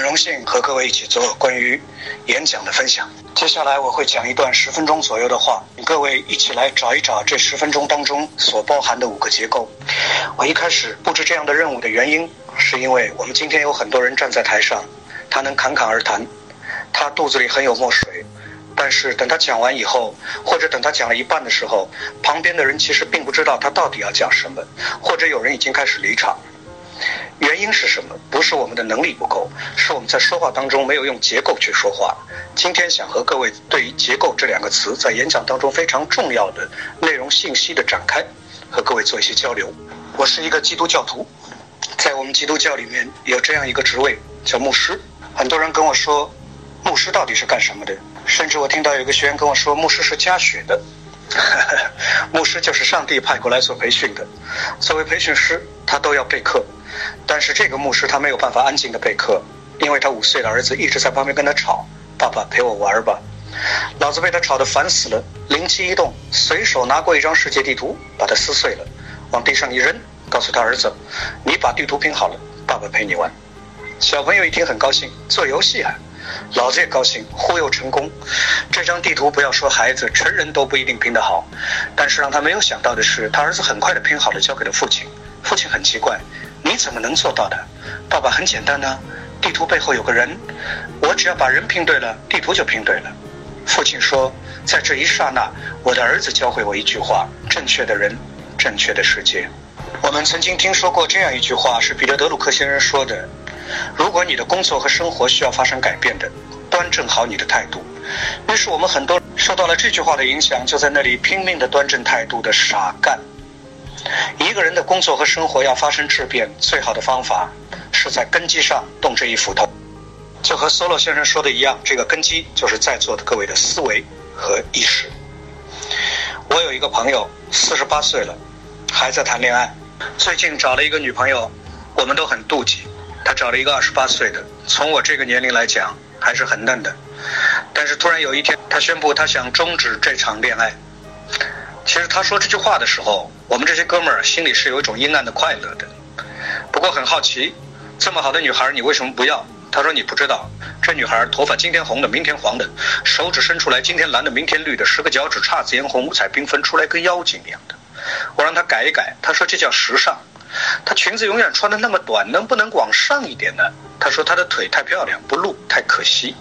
很荣幸和各位一起做关于演讲的分享。接下来我会讲一段十分钟左右的话，各位一起来找一找这十分钟当中所包含的五个结构。我一开始布置这样的任务的原因，是因为我们今天有很多人站在台上，他能侃侃而谈，他肚子里很有墨水，但是等他讲完以后，或者等他讲了一半的时候，旁边的人其实并不知道他到底要讲什么，或者有人已经开始离场。因是什么？不是我们的能力不够，是我们在说话当中没有用结构去说话。今天想和各位对于“结构”这两个词在演讲当中非常重要的内容信息的展开，和各位做一些交流。我是一个基督教徒，在我们基督教里面有这样一个职位叫牧师。很多人跟我说，牧师到底是干什么的？甚至我听到有个学员跟我说，牧师是加血的。牧师就是上帝派过来做培训的。作为培训师，他都要备课。但是这个牧师他没有办法安静的备课，因为他五岁的儿子一直在旁边跟他吵：“爸爸陪我玩吧。”老子被他吵得烦死了，灵机一动，随手拿过一张世界地图，把它撕碎了，往地上一扔，告诉他儿子：“你把地图拼好了，爸爸陪你玩。”小朋友一听很高兴，做游戏啊！老子也高兴，忽悠成功。这张地图不要说孩子，成人都不一定拼得好。但是让他没有想到的是，他儿子很快的拼好了，交给了父亲。父亲很奇怪。你怎么能做到的？爸爸很简单呢，地图背后有个人，我只要把人拼对了，地图就拼对了。父亲说，在这一刹那，我的儿子教会我一句话：正确的人，正确的世界。我们曾经听说过这样一句话，是彼得·德鲁克先生说的：如果你的工作和生活需要发生改变的，端正好你的态度。于是我们很多受到了这句话的影响，就在那里拼命的端正态度的傻干。一个人的工作和生活要发生质变，最好的方法是在根基上动这一斧头。就和 Solo 先生说的一样，这个根基就是在座的各位的思维和意识。我有一个朋友，四十八岁了，还在谈恋爱。最近找了一个女朋友，我们都很妒忌。他找了一个二十八岁的，从我这个年龄来讲还是很嫩的。但是突然有一天，他宣布他想终止这场恋爱。其实他说这句话的时候，我们这些哥们儿心里是有一种阴暗的快乐的。不过很好奇，这么好的女孩你为什么不要？他说你不知道，这女孩头发今天红的，明天黄的，手指伸出来，今天蓝的，明天绿的，十个脚趾姹紫嫣红，五彩缤纷，出来跟妖精一样的。我让她改一改，她说这叫时尚。她裙子永远穿的那么短，能不能往上一点呢？她说她的腿太漂亮，不露太可惜。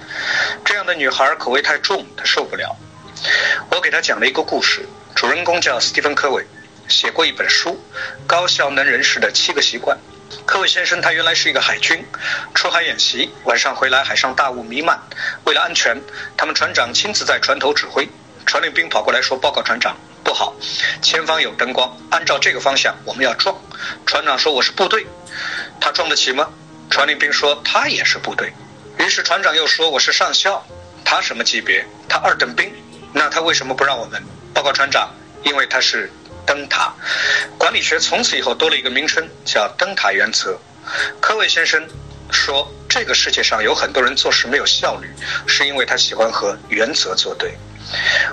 这样的女孩口味太重，她受不了。我给她讲了一个故事。主人公叫斯蒂芬·科维，写过一本书《高效能人士的七个习惯》。科维先生他原来是一个海军，出海演习，晚上回来海上大雾弥漫，为了安全，他们船长亲自在船头指挥。传令兵跑过来说：“报告船长，不好，前方有灯光，按照这个方向我们要撞。”船长说：“我是部队，他撞得起吗？”传令兵说：“他也是部队。”于是船长又说：“我是上校，他什么级别？他二等兵，那他为什么不让我们？”报告船长，因为他是灯塔，管理学从此以后多了一个名称，叫灯塔原则。科维先生说，这个世界上有很多人做事没有效率，是因为他喜欢和原则作对。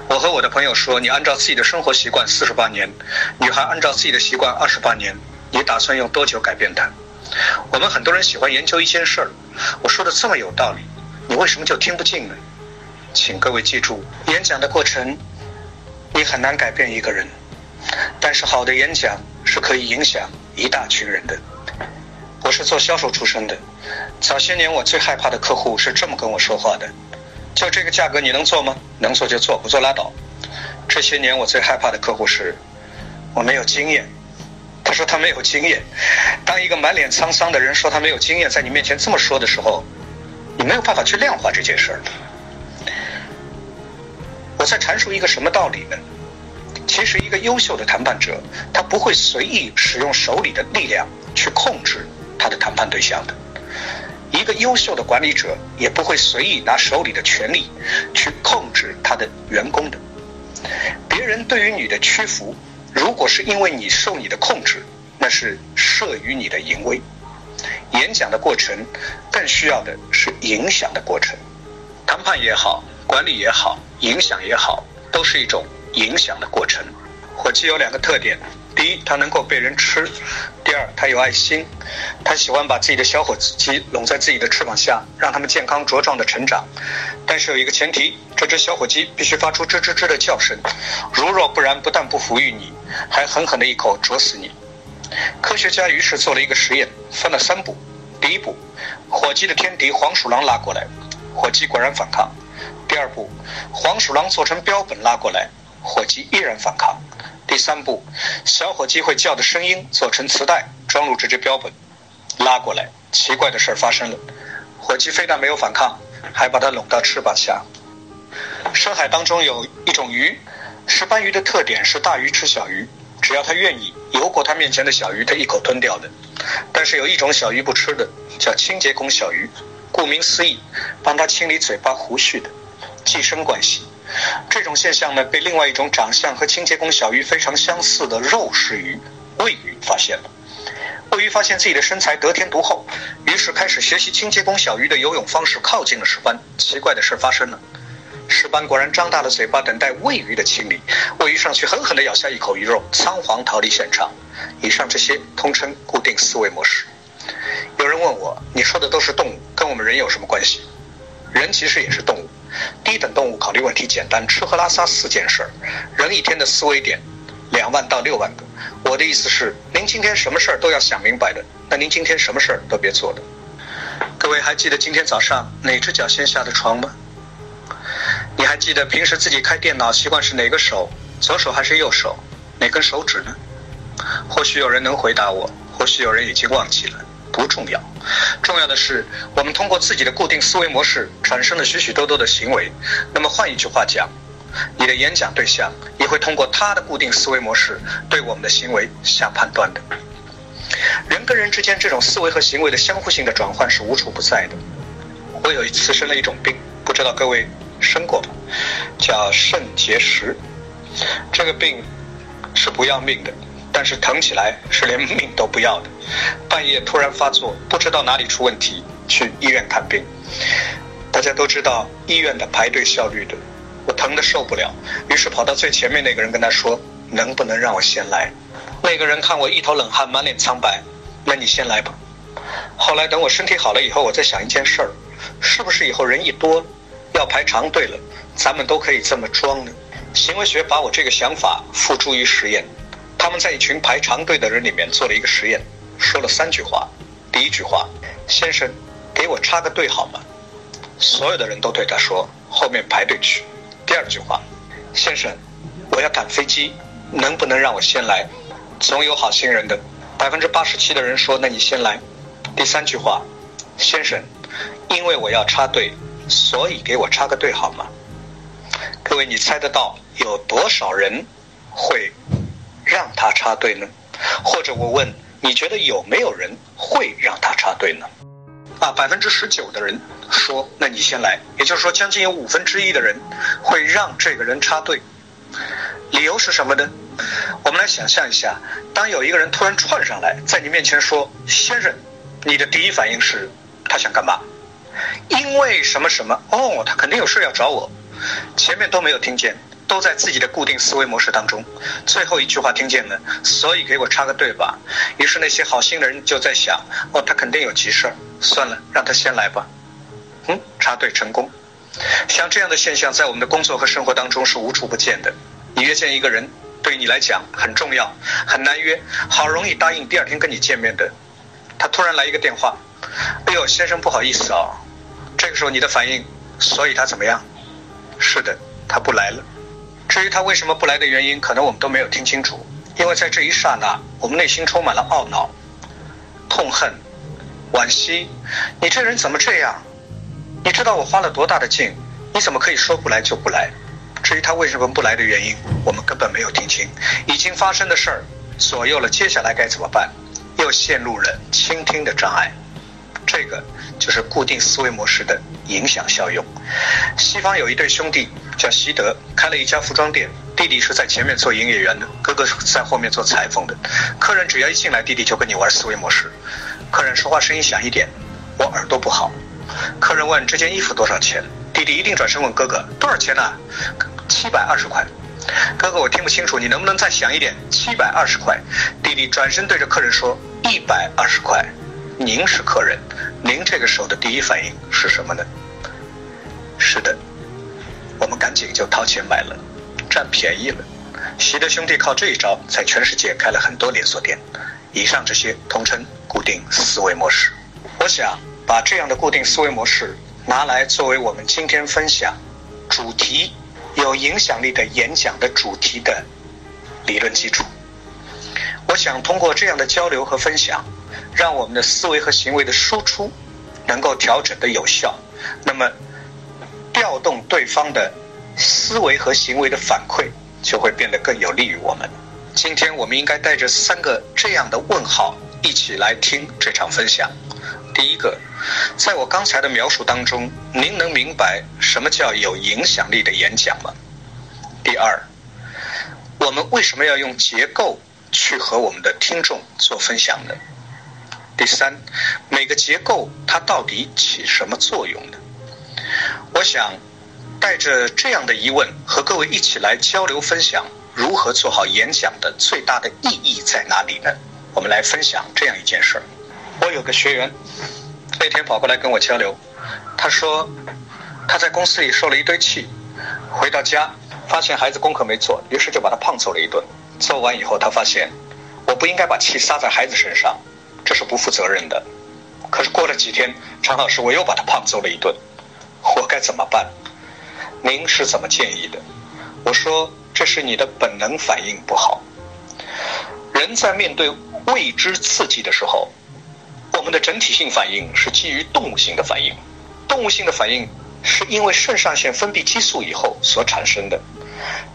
我和我的朋友说，你按照自己的生活习惯四十八年，女孩按照自己的习惯二十八年，你打算用多久改变它？我们很多人喜欢研究一件事儿，我说的这么有道理，你为什么就听不进呢？请各位记住，演讲的过程。你很难改变一个人，但是好的演讲是可以影响一大群人的。我是做销售出身的，早些年我最害怕的客户是这么跟我说话的：就这个价格你能做吗？能做就做，不做拉倒。这些年我最害怕的客户是，我没有经验。他说他没有经验。当一个满脸沧桑的人说他没有经验，在你面前这么说的时候，你没有办法去量化这件事儿。我在阐述一个什么道理呢？其实，一个优秀的谈判者，他不会随意使用手里的力量去控制他的谈判对象的。一个优秀的管理者也不会随意拿手里的权力去控制他的员工的。别人对于你的屈服，如果是因为你受你的控制，那是慑于你的淫威。演讲的过程更需要的是影响的过程。谈判也好，管理也好，影响也好，都是一种影响的过程。火气有两个特点：第一，他能够被人吃；第二，他有爱心。他喜欢把自己的小伙鸡拢在自己的翅膀下，让他们健康茁壮的成长。但是有一个前提，这只小火鸡必须发出吱吱吱的叫声，如若不然，不但不抚育你，还狠狠的一口啄死你。科学家于是做了一个实验，分了三步。第一步，火鸡的天敌黄鼠狼拉过来，火鸡果然反抗。第二步，黄鼠狼做成标本拉过来，火鸡依然反抗。第三步，小火鸡会叫的声音做成磁带装入这只标本，拉过来。奇怪的事儿发生了，火鸡非但没有反抗，还把它拢到翅膀下。深海当中有一种鱼，石斑鱼的特点是大鱼吃小鱼，只要它愿意，游过它面前的小鱼，它一口吞掉的。但是有一种小鱼不吃的，叫清洁工小鱼，顾名思义，帮它清理嘴巴胡须的，寄生关系。这种现象呢，被另外一种长相和清洁工小鱼非常相似的肉食鱼——喂鱼发现了。喂鱼发现自己的身材得天独厚，于是开始学习清洁工小鱼的游泳方式，靠近了石斑。奇怪的事发生了，石斑果然张大了嘴巴，等待喂鱼的清理。喂鱼上去，狠狠地咬下一口鱼肉，仓皇逃离现场。以上这些通称固定思维模式。有人问我：“你说的都是动物，跟我们人有什么关系？”人其实也是动物。低等动物考虑问题简单，吃喝拉撒四件事儿。人一天的思维点，两万到六万个。我的意思是，您今天什么事儿都要想明白的，那您今天什么事儿都别做的。各位还记得今天早上哪只脚先下的床吗？你还记得平时自己开电脑习惯是哪个手，左手还是右手，哪根手指呢？或许有人能回答我，或许有人已经忘记了。不重要，重要的是我们通过自己的固定思维模式产生了许许多多的行为。那么换一句话讲，你的演讲对象也会通过他的固定思维模式对我们的行为下判断的。人跟人之间这种思维和行为的相互性的转换是无处不在的。我有一次生了一种病，不知道各位生过吗？叫肾结石。这个病是不要命的。但是疼起来是连命都不要的，半夜突然发作，不知道哪里出问题，去医院看病。大家都知道医院的排队效率的，我疼得受不了，于是跑到最前面那个人跟他说：“能不能让我先来？”那个人看我一头冷汗，满脸苍白，那你先来吧。后来等我身体好了以后，我在想一件事儿，是不是以后人一多，要排长队了，咱们都可以这么装呢？行为学把我这个想法付诸于实验。他们在一群排长队的人里面做了一个实验，说了三句话。第一句话：“先生，给我插个队好吗？”所有的人都对他说：“后面排队去。”第二句话：“先生，我要赶飞机，能不能让我先来？”总有好心人的，百分之八十七的人说：“那你先来。”第三句话：“先生，因为我要插队，所以给我插个队好吗？”各位，你猜得到有多少人会？让他插队呢？或者我问，你觉得有没有人会让他插队呢？啊，百分之十九的人说，那你先来。也就是说，将近有五分之一的人会让这个人插队。理由是什么呢？我们来想象一下，当有一个人突然窜上来，在你面前说：“先生，你的第一反应是，他想干嘛？因为什么什么？哦，他肯定有事要找我。前面都没有听见。”都在自己的固定思维模式当中，最后一句话听见了，所以给我插个队吧。于是那些好心的人就在想：哦，他肯定有急事儿，算了，让他先来吧。嗯，插队成功。像这样的现象，在我们的工作和生活当中是无处不见的。你约见一个人，对你来讲很重要，很难约，好容易答应第二天跟你见面的，他突然来一个电话，哎呦，先生不好意思啊。这个时候你的反应，所以他怎么样？是的，他不来了。至于他为什么不来的原因，可能我们都没有听清楚。因为在这一刹那，我们内心充满了懊恼、痛恨、惋惜。你这人怎么这样？你知道我花了多大的劲？你怎么可以说不来就不来？至于他为什么不来的原因，我们根本没有听清。已经发生的事儿左右了接下来该怎么办，又陷入了倾听的障碍。这个就是固定思维模式的影响效用。西方有一对兄弟叫西德，开了一家服装店，弟弟是在前面做营业员的，哥哥是在后面做裁缝的。客人只要一进来，弟弟就跟你玩思维模式。客人说话声音响一点，我耳朵不好。客人问这件衣服多少钱，弟弟一定转身问哥哥多少钱呢？七百二十块。哥哥，我听不清楚，你能不能再响一点？七百二十块。弟弟转身对着客人说一百二十块。您是客人，您这个时候的第一反应是什么呢？是的，我们赶紧就掏钱买了，占便宜了。习德兄弟靠这一招，在全世界开了很多连锁店。以上这些统称固定思维模式。我想把这样的固定思维模式拿来作为我们今天分享主题有影响力的演讲的主题的理论基础。我想通过这样的交流和分享。让我们的思维和行为的输出能够调整的有效，那么调动对方的思维和行为的反馈就会变得更有利于我们。今天我们应该带着三个这样的问号一起来听这场分享。第一个，在我刚才的描述当中，您能明白什么叫有影响力的演讲吗？第二，我们为什么要用结构去和我们的听众做分享呢？第三，每个结构它到底起什么作用呢？我想带着这样的疑问和各位一起来交流分享，如何做好演讲的最大的意义在哪里呢？我们来分享这样一件事儿。我有个学员那天跑过来跟我交流，他说他在公司里受了一堆气，回到家发现孩子功课没做，于是就把他胖揍了一顿。揍完以后，他发现我不应该把气撒在孩子身上。这是不负责任的。可是过了几天，常老师我又把他胖揍了一顿，我该怎么办？您是怎么建议的？我说这是你的本能反应不好。人在面对未知刺激的时候，我们的整体性反应是基于动物性的反应。动物性的反应是因为肾上腺分泌激素以后所产生的。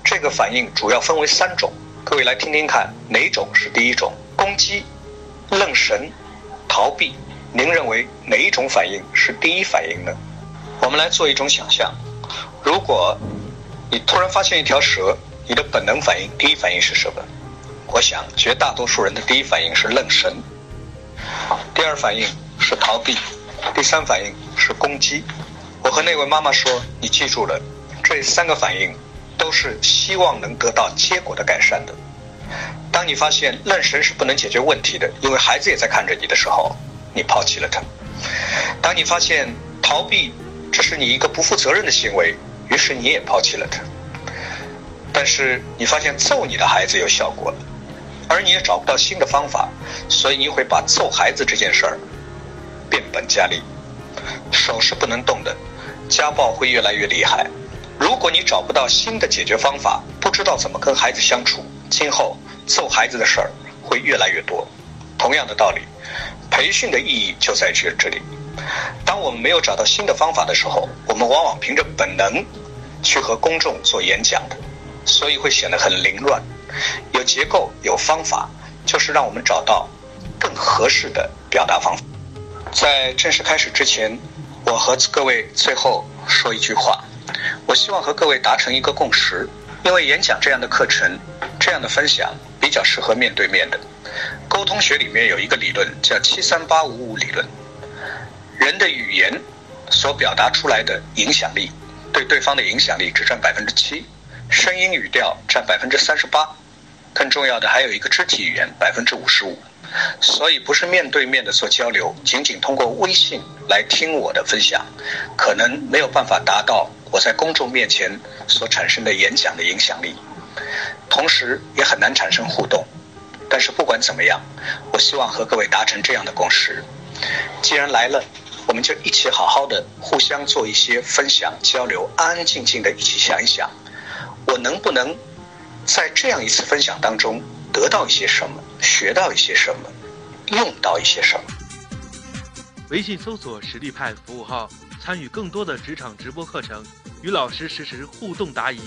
这个反应主要分为三种，各位来听听看，哪种是第一种？攻击。愣神、逃避，您认为哪一种反应是第一反应呢？我们来做一种想象：如果你突然发现一条蛇，你的本能反应第一反应是什么？我想绝大多数人的第一反应是愣神，第二反应是逃避，第三反应是攻击。我和那位妈妈说：“你记住了，这三个反应都是希望能得到结果的改善的。”当你发现愣神是不能解决问题的，因为孩子也在看着你的时候，你抛弃了他；当你发现逃避这是你一个不负责任的行为，于是你也抛弃了他。但是你发现揍你的孩子有效果了，而你也找不到新的方法，所以你会把揍孩子这件事儿变本加厉。手是不能动的，家暴会越来越厉害。如果你找不到新的解决方法，不知道怎么跟孩子相处，今后。揍孩子的事儿会越来越多。同样的道理，培训的意义就在这这里。当我们没有找到新的方法的时候，我们往往凭着本能去和公众做演讲的，所以会显得很凌乱。有结构、有方法，就是让我们找到更合适的表达方法。在正式开始之前，我和各位最后说一句话：我希望和各位达成一个共识，因为演讲这样的课程，这样的分享。比较适合面对面的。沟通学里面有一个理论叫七三八五五理论，人的语言所表达出来的影响力，对对方的影响力只占百分之七，声音语调占百分之三十八，更重要的还有一个肢体语言百分之五十五，所以不是面对面的做交流，仅仅通过微信来听我的分享，可能没有办法达到我在公众面前所产生的演讲的影响力。同时也很难产生互动，但是不管怎么样，我希望和各位达成这样的共识：既然来了，我们就一起好好的互相做一些分享交流，安安静静的一起想一想，我能不能在这样一次分享当中得到一些什么，学到一些什么，用到一些什么。微信搜索“实力派”服务号，参与更多的职场直播课程，与老师实时互动答疑。